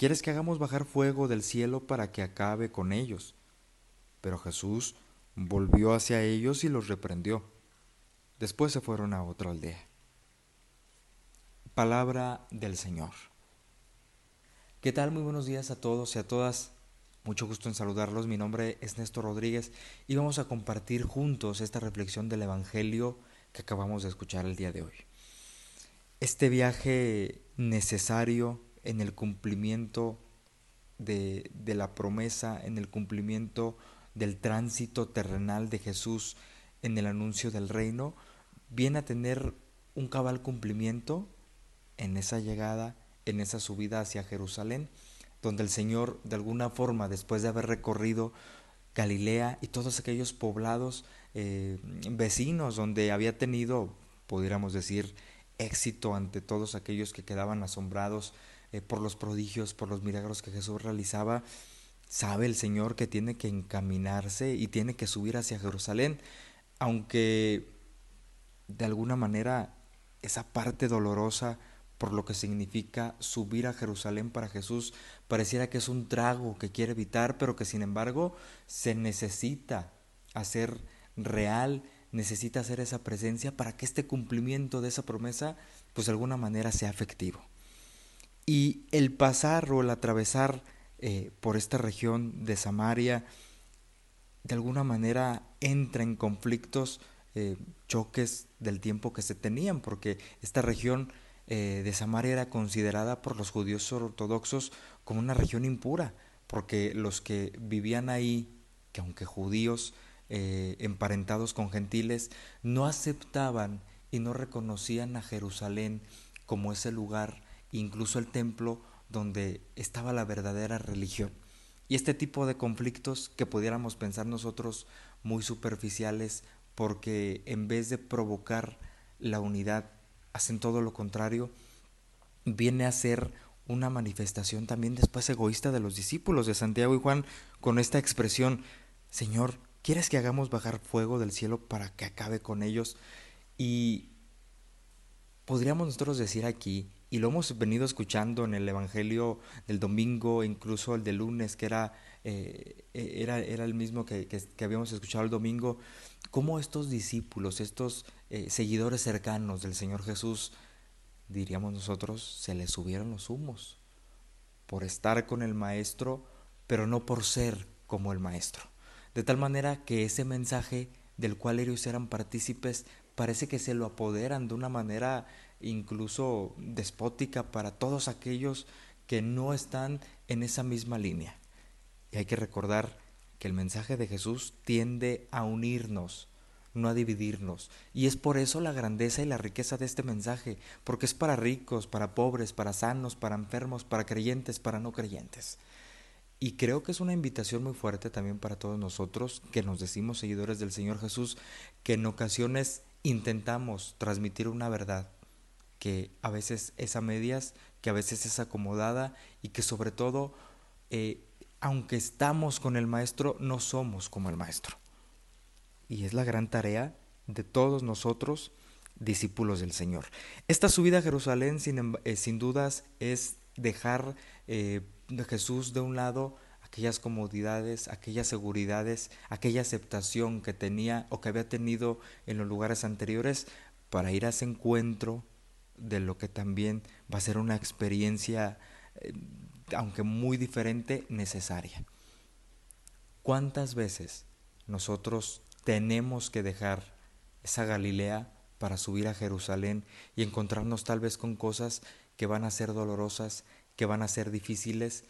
¿quieres que hagamos bajar fuego del cielo para que acabe con ellos? Pero Jesús volvió hacia ellos y los reprendió. Después se fueron a otra aldea. Palabra del Señor. ¿Qué tal? Muy buenos días a todos y a todas. Mucho gusto en saludarlos. Mi nombre es Néstor Rodríguez y vamos a compartir juntos esta reflexión del Evangelio que acabamos de escuchar el día de hoy. Este viaje necesario en el cumplimiento de, de la promesa, en el cumplimiento del tránsito terrenal de Jesús en el anuncio del reino, viene a tener un cabal cumplimiento en esa llegada en esa subida hacia Jerusalén, donde el Señor de alguna forma, después de haber recorrido Galilea y todos aquellos poblados eh, vecinos donde había tenido, pudiéramos decir, éxito ante todos aquellos que quedaban asombrados eh, por los prodigios, por los milagros que Jesús realizaba, sabe el Señor que tiene que encaminarse y tiene que subir hacia Jerusalén, aunque de alguna manera esa parte dolorosa por lo que significa subir a Jerusalén para Jesús, pareciera que es un trago que quiere evitar, pero que sin embargo se necesita hacer real, necesita hacer esa presencia para que este cumplimiento de esa promesa, pues de alguna manera sea efectivo. Y el pasar o el atravesar eh, por esta región de Samaria, de alguna manera entra en conflictos, eh, choques del tiempo que se tenían, porque esta región eh, de Samaria era considerada por los judíos ortodoxos como una región impura, porque los que vivían ahí, que aunque judíos eh, emparentados con gentiles, no aceptaban y no reconocían a Jerusalén como ese lugar, incluso el templo donde estaba la verdadera religión. Y este tipo de conflictos que pudiéramos pensar nosotros muy superficiales, porque en vez de provocar la unidad hacen todo lo contrario, viene a ser una manifestación también después egoísta de los discípulos de Santiago y Juan con esta expresión, Señor, ¿quieres que hagamos bajar fuego del cielo para que acabe con ellos? Y podríamos nosotros decir aquí, y lo hemos venido escuchando en el Evangelio del domingo, incluso el de lunes, que era, eh, era, era el mismo que, que, habíamos escuchado el domingo, cómo estos discípulos, estos eh, seguidores cercanos del Señor Jesús, diríamos nosotros, se les subieron los humos por estar con el Maestro, pero no por ser como el Maestro. De tal manera que ese mensaje del cual ellos eran partícipes parece que se lo apoderan de una manera incluso despótica para todos aquellos que no están en esa misma línea. Y hay que recordar que el mensaje de Jesús tiende a unirnos, no a dividirnos. Y es por eso la grandeza y la riqueza de este mensaje, porque es para ricos, para pobres, para sanos, para enfermos, para creyentes, para no creyentes. Y creo que es una invitación muy fuerte también para todos nosotros que nos decimos seguidores del Señor Jesús, que en ocasiones intentamos transmitir una verdad que a veces es a medias, que a veces es acomodada y que sobre todo, eh, aunque estamos con el Maestro, no somos como el Maestro. Y es la gran tarea de todos nosotros, discípulos del Señor. Esta subida a Jerusalén, sin, eh, sin dudas, es dejar eh, Jesús de un lado aquellas comodidades, aquellas seguridades, aquella aceptación que tenía o que había tenido en los lugares anteriores para ir a ese encuentro de lo que también va a ser una experiencia, eh, aunque muy diferente, necesaria. ¿Cuántas veces nosotros tenemos que dejar esa Galilea para subir a Jerusalén y encontrarnos tal vez con cosas que van a ser dolorosas, que van a ser difíciles,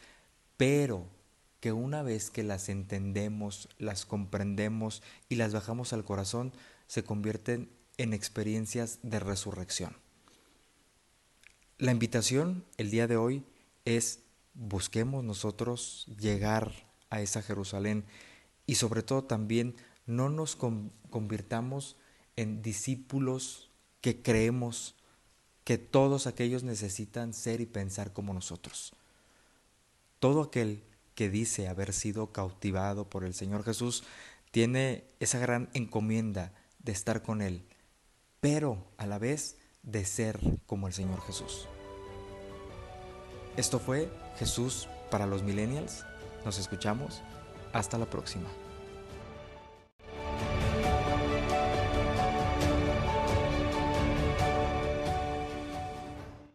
pero que una vez que las entendemos, las comprendemos y las bajamos al corazón, se convierten en experiencias de resurrección. La invitación el día de hoy es busquemos nosotros llegar a esa Jerusalén y sobre todo también no nos convirtamos en discípulos que creemos que todos aquellos necesitan ser y pensar como nosotros. Todo aquel que dice haber sido cautivado por el Señor Jesús tiene esa gran encomienda de estar con Él, pero a la vez de ser como el Señor Jesús. Esto fue Jesús para los millennials. Nos escuchamos. Hasta la próxima.